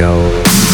go.